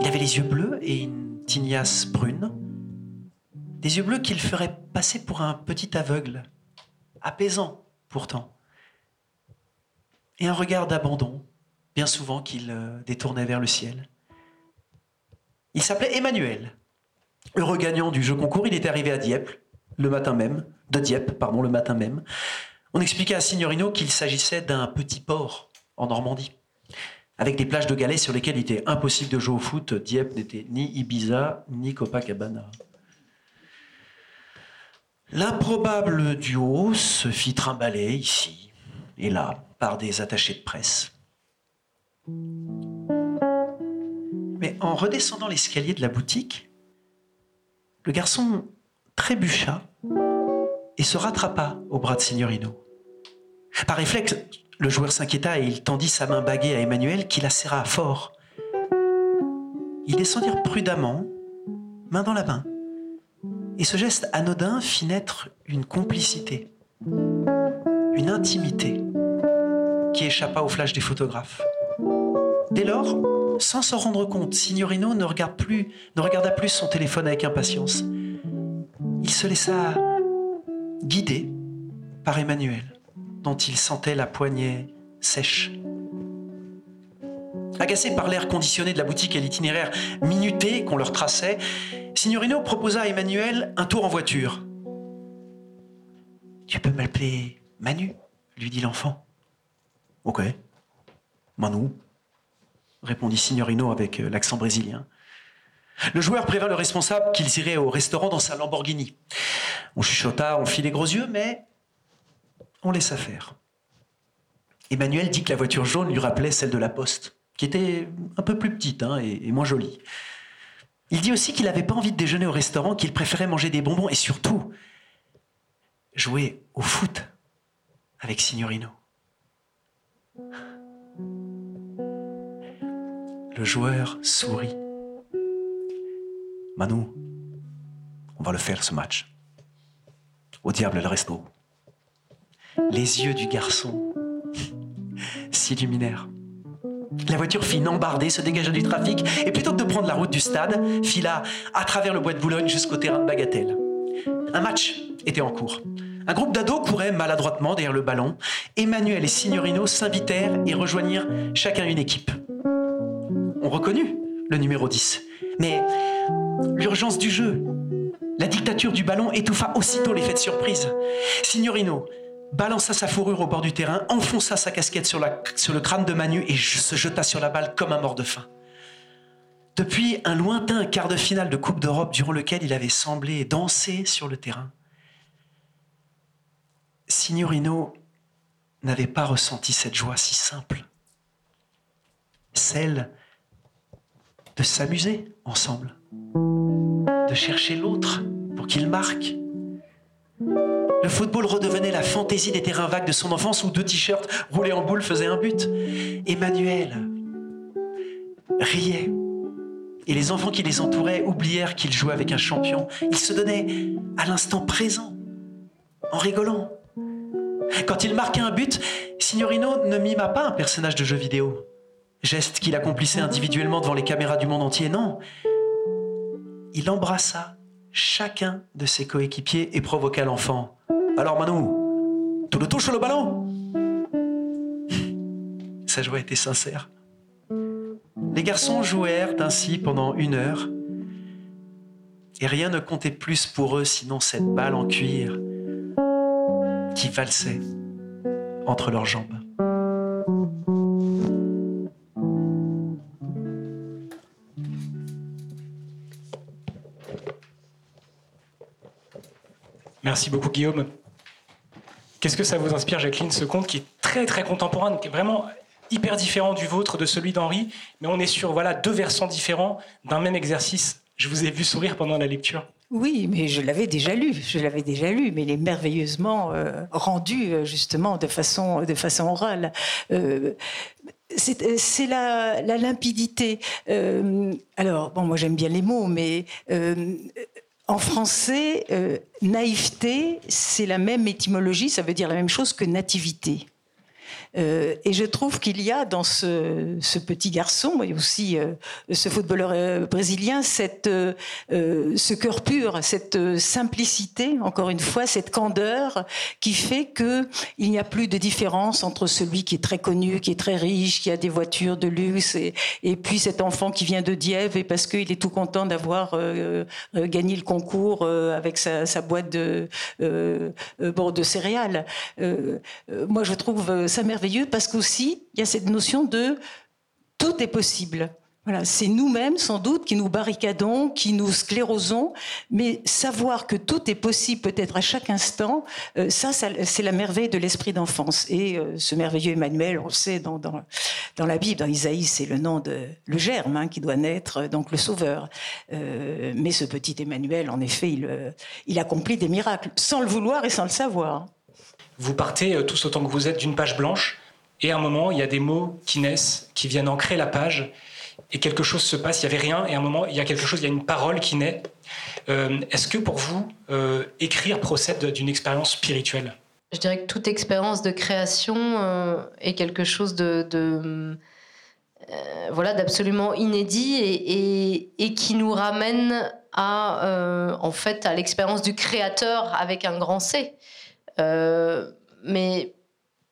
Il avait les yeux bleus et une tignasse brune, des yeux bleus qu'il ferait passer pour un petit aveugle, apaisant pourtant, et un regard d'abandon, bien souvent qu'il euh, détournait vers le ciel. Il s'appelait Emmanuel. Heureux gagnant du jeu concours, il était arrivé à Dieppe le matin même, de Dieppe, pardon, le matin même. On expliquait à Signorino qu'il s'agissait d'un petit port en Normandie, avec des plages de galets sur lesquelles il était impossible de jouer au foot. Dieppe n'était ni Ibiza ni Copacabana. L'improbable duo se fit trimballer ici et là par des attachés de presse. Mais en redescendant l'escalier de la boutique, le garçon trébucha et se rattrapa au bras de Signorino. Par réflexe, le joueur s'inquiéta et il tendit sa main baguée à Emmanuel qui la serra fort. Ils descendirent prudemment, main dans la main, et ce geste anodin fit naître une complicité, une intimité qui échappa au flash des photographes. Dès lors, sans s'en rendre compte, Signorino ne, regarda plus son téléphone avec impatience. Il se laissa guider par Emmanuel, dont il sentait la poignée sèche. Agacé par l'air conditionné de la boutique et l'itinéraire minuté qu'on leur traçait, Signorino proposa à Emmanuel un tour en voiture. Tu peux m'appeler Manu lui dit l'enfant. Ok. Manu, répondit Signorino avec euh, l'accent brésilien. Le joueur prévint le responsable qu'ils iraient au restaurant dans sa Lamborghini. On chuchota, on fit les gros yeux, mais on laissa faire. Emmanuel dit que la voiture jaune lui rappelait celle de la poste, qui était un peu plus petite hein, et, et moins jolie. Il dit aussi qu'il n'avait pas envie de déjeuner au restaurant, qu'il préférait manger des bonbons et surtout jouer au foot avec Signorino. Le joueur sourit. Manu, on va le faire ce match. Au diable le resto. Les yeux du garçon s'illuminèrent. La voiture fit une embardée, se dégagea du trafic et plutôt que de prendre la route du stade, fila à travers le bois de Boulogne jusqu'au terrain de Bagatelle. Un match était en cours. Un groupe d'ados courait maladroitement derrière le ballon. Emmanuel et Signorino s'invitèrent et rejoignirent chacun une équipe. On reconnut le numéro 10. Mais l'urgence du jeu, la dictature du ballon étouffa aussitôt l'effet de surprise. Signorino balança sa fourrure au bord du terrain, enfonça sa casquette sur, sur le crâne de Manu et se jeta sur la balle comme un mort de faim. Depuis un lointain quart de finale de Coupe d'Europe durant lequel il avait semblé danser sur le terrain, Signorino n'avait pas ressenti cette joie si simple. Celle de s'amuser ensemble, de chercher l'autre pour qu'il marque. Le football redevenait la fantaisie des terrains vagues de son enfance où deux t-shirts roulés en boule faisaient un but. Emmanuel riait. Et les enfants qui les entouraient oublièrent qu'il jouait avec un champion. Ils se donnaient à l'instant présent, en rigolant. Quand il marquait un but, Signorino ne mima pas un personnage de jeu vidéo. Geste qu'il accomplissait individuellement devant les caméras du monde entier, non. Il embrassa chacun de ses coéquipiers et provoqua l'enfant. Alors Manu, Tu le touches le ballon Sa joie était sincère. Les garçons jouèrent ainsi pendant une heure, et rien ne comptait plus pour eux sinon cette balle en cuir qui valsait entre leurs jambes. Merci beaucoup Guillaume. Qu'est-ce que ça vous inspire Jacqueline, ce conte qui est très très contemporain, qui est vraiment hyper différent du vôtre, de celui d'Henri, mais on est sur voilà deux versants différents d'un même exercice. Je vous ai vu sourire pendant la lecture. Oui, mais je l'avais déjà lu, je l'avais déjà lu, mais il est merveilleusement euh, rendu euh, justement de façon, de façon orale. Euh, c'est la, la, limpidité. alors, bon, moi j'aime bien les mots, mais en français, naïveté, c'est la même étymologie, ça veut dire la même chose que nativité. Euh, et je trouve qu'il y a dans ce, petit garçon et aussi euh, ce footballeur euh, brésilien cette, ce cœur pur, cette simplicité, encore une fois, cette candeur qui fait que il n'y a plus de différence entre celui qui est très connu, qui est très riche, qui a des voitures de luxe, et, puis cet enfant qui vient de Dieppe et parce qu'il est tout content d'avoir gagné le concours avec sa, sa boîte de, bon, de céréales. moi, je trouve ça merveilleux parce qu'aussi, il y a cette notion de tout est possible. Voilà, c'est nous-mêmes sans doute qui nous barricadons, qui nous sclérosons, mais savoir que tout est possible peut-être à chaque instant, euh, ça, c'est la merveille de l'esprit d'enfance. Et euh, ce merveilleux Emmanuel, on le sait dans, dans, dans la Bible, dans Isaïe, c'est le nom de le germe hein, qui doit naître, donc le Sauveur. Euh, mais ce petit Emmanuel, en effet, il, il accomplit des miracles, sans le vouloir et sans le savoir. Vous partez tous autant que vous êtes d'une page blanche et à un moment, il y a des mots qui naissent, qui viennent ancrer la page, et quelque chose se passe, il n'y avait rien, et à un moment, il y a quelque chose, il y a une parole qui naît. Euh, est-ce que pour vous, euh, écrire procède d'une expérience spirituelle? Je dirais que toute expérience de création euh, est quelque chose de, voilà, d'absolument inédit et, et, qui nous ramène à, en fait, à l'expérience du créateur avec un grand C. mais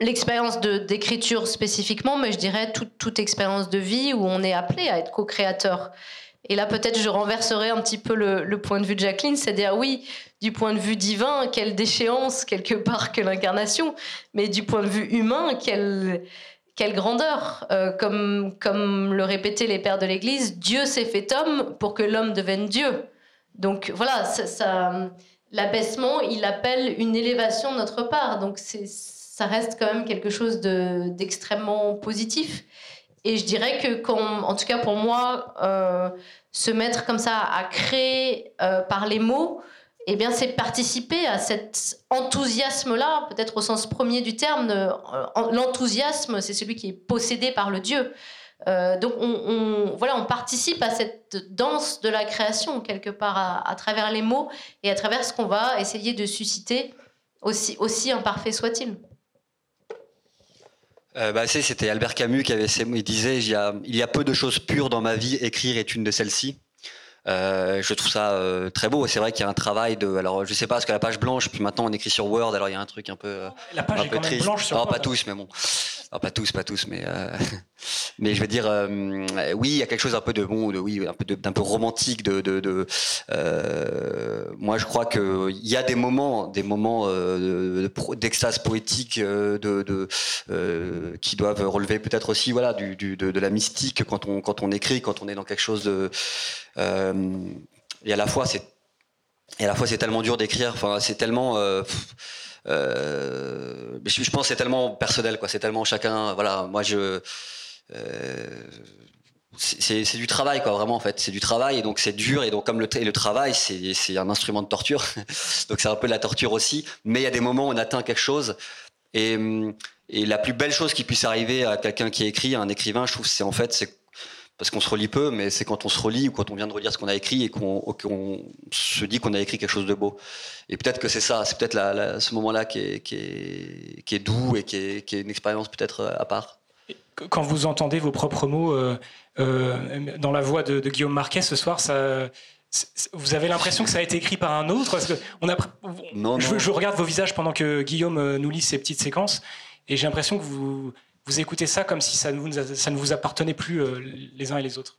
l'expérience d'écriture spécifiquement, mais je dirais toute, expérience de vie où on est appelé à être co-créateur. Et là, peut-être, je renverserai un petit peu le, point de vue de Jacqueline, c'est-à-dire, oui, du point de vue divin, quelle déchéance, quelque part, que l'incarnation, mais du point de vue humain, quelle, quelle grandeur. Euh, comme, comme le répétaient les pères de l'Église, Dieu s'est fait homme pour que l'homme devienne Dieu. Donc voilà, ça, l'abaissement, il appelle une élévation de notre part. Donc ça reste quand même quelque chose d'extrêmement positif. Et je dirais que, en tout cas pour moi, euh, se mettre comme ça à créer euh, par les mots, eh bien, c'est participer à cet enthousiasme-là, peut-être au sens premier du terme. Euh, l'enthousiasme, c'est celui qui est possédé par le Dieu. Donc, on, voilà, on participe à cette danse de la création, quelque part, à, travers les mots et à travers ce qu'on va essayer de susciter, aussi, aussi imparfait soit-il. Euh, bah, c'était Albert Camus qui avait disait il y a peu de choses pures dans ma vie, écrire est une de celles-ci. Euh, je trouve ça euh, très beau. C'est vrai qu'il y a un travail de. Alors, je sais pas, parce que la page blanche, puis maintenant on écrit sur Word, alors il y a un truc un peu. La page un est peu triste. blanche sur oh, Pas tous, mais bon. Ah, pas tous, pas tous, mais euh, mais je veux dire, euh, oui, il y a quelque chose un peu de bon, de oui, un peu d'un peu romantique. De, de, de euh, moi, je crois que il y a des moments, des moments d'extase poétique, de, de qui doivent relever peut-être aussi, voilà, du, du de, de, la mystique quand on quand on écrit, quand on est dans quelque chose de. Et à la fois, c'est et à la fois, c'est tellement dur d'écrire. Enfin, c'est tellement. Euh, je, pense que c'est tellement personnel, quoi. C'est tellement chacun. Voilà, moi je. Euh, c'est du travail, quoi, vraiment, en fait. C'est du travail, et donc c'est dur, et donc comme le, travail, c'est un instrument de torture, donc c'est un peu de la torture aussi. Mais il y a des moments où on atteint quelque chose, et, et la plus belle chose qui puisse arriver à quelqu'un qui écrit, à un écrivain, je trouve, c'est en fait, c'est parce qu'on se relit peu, mais c'est quand on se relit ou quand on vient de relire ce qu'on a écrit et qu'on se dit qu'on a écrit quelque chose de beau. Et peut-être que c'est ça, c'est peut-être ce moment-là qui est, qui, est, doux et qui est, une expérience peut-être euh, à part. Quand vous entendez vos propres mots euh, euh, dans la voix de, Guillaume Marquet ce soir, ça, Vous avez l'impression que ça a été écrit par un autre? Parce que on a, non, je, je, regarde vos visages pendant que Guillaume nous lit ces petites séquences et j'ai l'impression que vous, vous écoutez ça comme si ça ne vous, ça ne vous appartenait plus euh, les uns et les autres.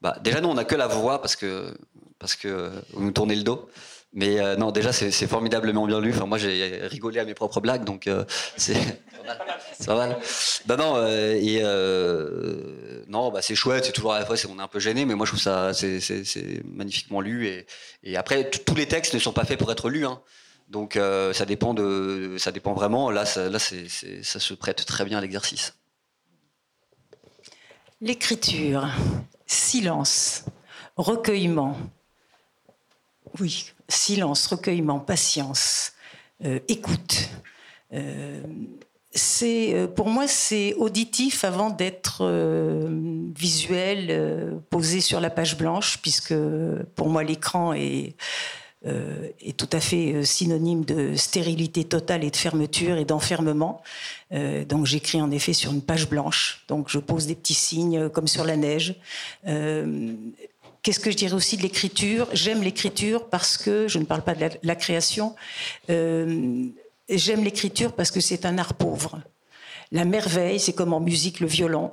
Bah, déjà, nous, on n'a que la voix parce que, parce que vous nous tournez le dos. Mais euh, non, déjà, c'est formidablement bien lu. Enfin, moi, j'ai rigolé à mes propres blagues, donc c'est pas mal. Non, non, et non, bah, c'est chouette. C'est toujours à la fois, on est un peu gêné, mais moi, je trouve ça c'est magnifiquement lu. Et, et après, tous les textes ne sont pas faits pour être lus. Hein. Donc, ça dépend de, ça dépend vraiment. Là, ça, là, ça se prête très bien à l'exercice. L'écriture, silence, recueillement. Oui, silence, recueillement, patience, euh, écoute. Euh, c'est, euh, pour moi, c'est auditif avant d'être visuel, posé sur la page blanche, puisque pour moi l'écran est, est tout à fait synonyme de stérilité totale et de fermeture et d'enfermement. donc j'écris en effet sur une page blanche. Donc je pose des petits signes comme sur la neige. Qu'est-ce que je dirais aussi de l'écriture? J'aime l'écriture parce que, je ne parle pas de la, création, euh, j'aime l'écriture parce que c'est un art pauvre. La merveille, c'est comme en musique le violon.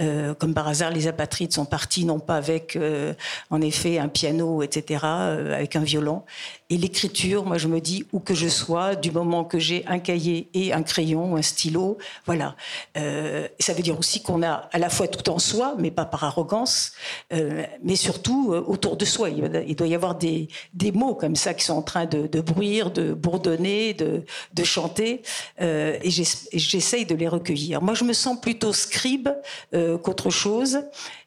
Euh, comme par hasard, les apatrides sont partis non pas avec, euh, en effet, un piano, etc., euh, avec un violon. Et l'écriture, moi, je me dis où que je sois, du moment que j'ai un cahier et un crayon, un stylo, voilà. ça veut dire aussi qu'on a à la fois tout en soi, mais pas par arrogance, mais surtout autour de soi. Il doit y avoir des, des, mots comme ça qui sont en train de, de bruire, de bourdonner, de, de chanter, et j'essaye de les Moi, je me sens plutôt scribe euh, qu'autre chose.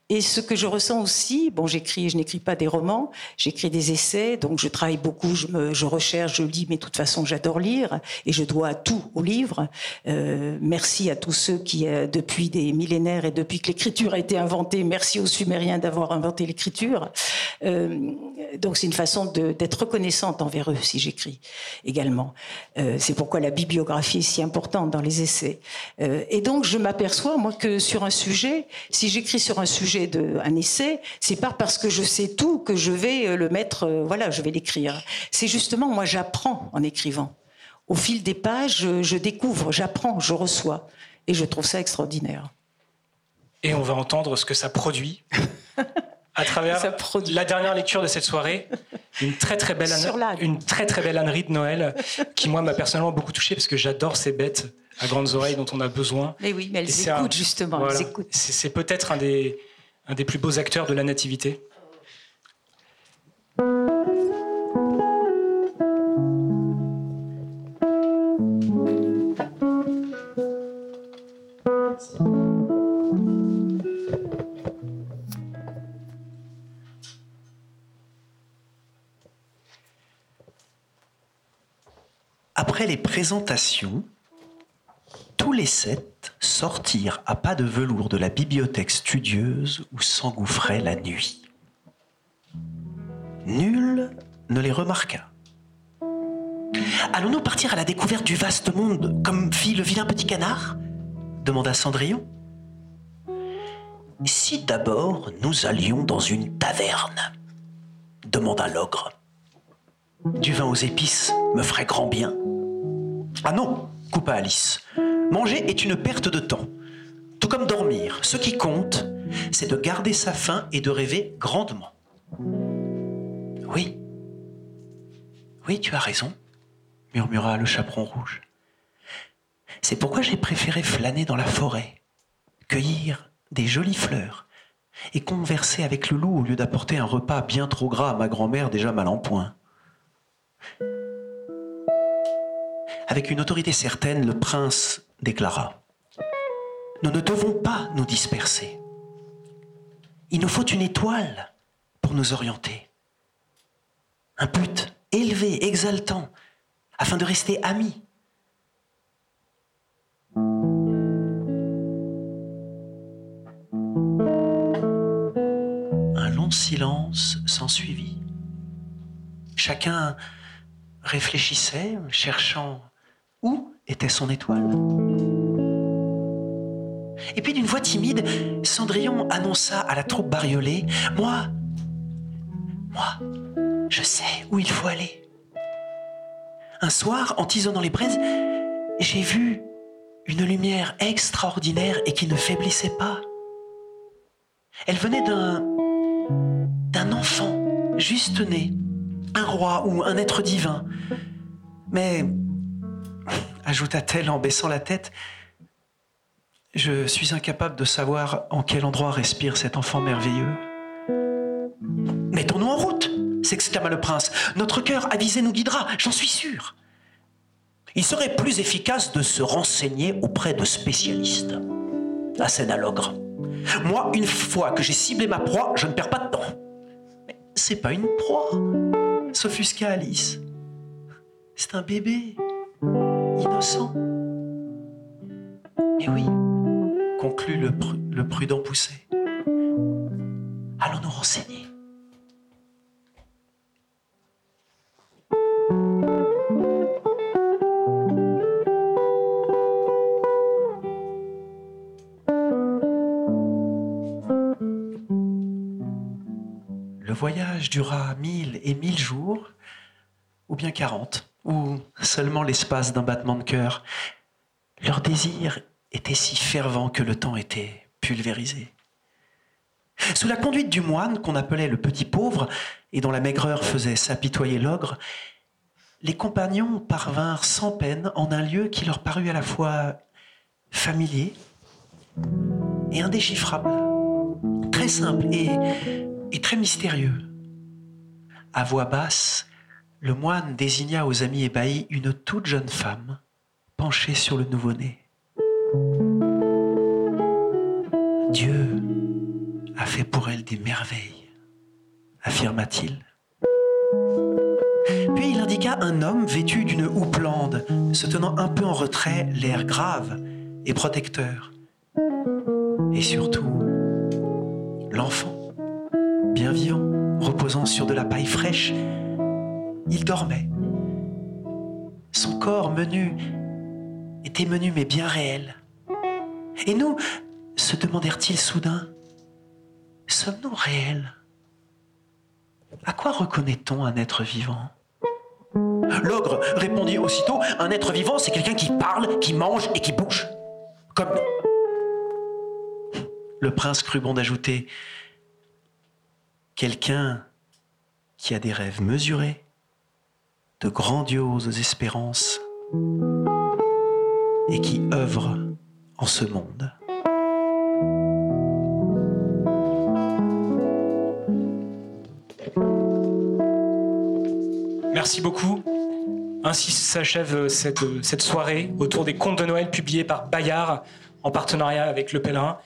Et ce que je ressens aussi, bon, j'écris, je n'écris pas des romans, j'écris des essais, donc je travaille beaucoup, je, recherche, je lis, mais de toute façon, j'adore lire et je dois tout au livre. Euh, merci à tous ceux qui, euh, depuis des millénaires et depuis que l'écriture a été inventée, merci aux Sumériens d'avoir inventé l'écriture. Euh, donc c'est une façon d'être reconnaissante envers eux si j'écris également. C'est pourquoi la bibliographie est si importante dans les essais. Et donc je m'aperçois, moi, que sur un sujet, si j'écris sur un sujet de un essai, c'est pas parce que je sais tout que je vais euh, le mettre, euh, voilà, je vais l'écrire. C'est justement, moi, j'apprends en écrivant. Au fil des pages, je, découvre, j'apprends, je reçois, et je trouve ça extraordinaire. Et on va entendre ce que ça produit. à travers la dernière lecture de cette soirée, une très très belle une très très belle ânerie de Noël qui moi m'a personnellement beaucoup touché parce que j'adore ces bêtes à grandes oreilles dont on a besoin. Mais oui, mais elles écoutent justement. C'est peut-être un des un des plus beaux acteurs de la nativité. Après les présentations, tous les sept sortirent à pas de velours de la bibliothèque studieuse où s'engouffrait la nuit. Nul ne les remarqua. Allons-nous partir à la découverte du vaste monde comme fit le vilain petit canard? demanda Cendrillon. Si d'abord nous allions dans une taverne demanda l'ogre. Du vin aux épices me ferait grand bien. Ah non, coupa Alice. Manger est une perte de temps. Tout comme dormir, ce qui compte, c'est de garder sa faim et de rêver grandement. Oui. Oui, tu as raison, murmura le chaperon rouge. C'est pourquoi j'ai préféré flâner dans la forêt, cueillir des jolies fleurs et converser avec le loup au lieu d'apporter un repas bien trop gras à ma grand-mère déjà mal en point. Avec une autorité certaine, le prince déclara Nous ne devons pas nous disperser. Il nous faut une étoile pour nous orienter. Un but élevé, exaltant, afin de rester amis. Un long silence s'ensuivit. Chacun réfléchissait, cherchant où était son étoile Et puis d'une voix timide, Cendrillon annonça à la troupe bariolée Moi, Moi, je sais où il faut aller. Un soir, en tisonnant les braises, j'ai vu une lumière extraordinaire et qui ne faiblissait pas. Elle venait d'un d'un enfant juste né, un roi ou un être divin. Mais, ajouta-t-elle en baissant la tête, je suis incapable de savoir en quel endroit respire cet enfant merveilleux. Mettons-nous en route, s'exclama le prince. Notre cœur avisé nous guidera, j'en suis sûr. Il serait plus efficace de se renseigner auprès de spécialistes. à l'ogre. Moi, une fois que j'ai ciblé ma proie, je ne perds pas de temps. Mais c'est pas une proie, s'offusqua Alice. C'est un bébé, innocent. Mais oui, conclut le, le prudent poussé. Allons nous renseigner. Le voyage dura mille et mille jours, ou bien quarante, ou seulement l'espace d'un battement de cœur. Leur désir était si fervent que le temps était pulvérisé. Sous la conduite du moine qu'on appelait le petit pauvre et dont la maigreur faisait s'apitoyer l'ogre, les compagnons parvinrent sans peine en un lieu qui leur parut à la fois familier et indéchiffrable, très simple et, et très mystérieux. À voix basse, le moine désigna aux amis ébahis une toute jeune femme penchée sur le nouveau-né. Dieu a fait pour elle des merveilles, affirma-t-il. Puis il indiqua un homme vêtu d'une houppelande, se tenant un peu en retrait, l'air grave et protecteur. Et surtout, l'enfant, bien vivant, reposant sur de la paille fraîche, il dormait. Son corps menu était menu mais bien réel. Et nous, se demandèrent-ils soudain, sommes-nous réels? À quoi reconnaît-on un être vivant? L'ogre répondit aussitôt, un être vivant, c'est quelqu'un qui parle, qui mange et qui bouge. Comme... Le prince crut bon d'ajouter, quelqu'un qui a des rêves mesurés, de grandioses espérances et qui œuvre en ce monde. Merci beaucoup. Ainsi s'achève cette, cette soirée autour des contes de Noël publiés par Bayard en partenariat avec Le Pèlerin.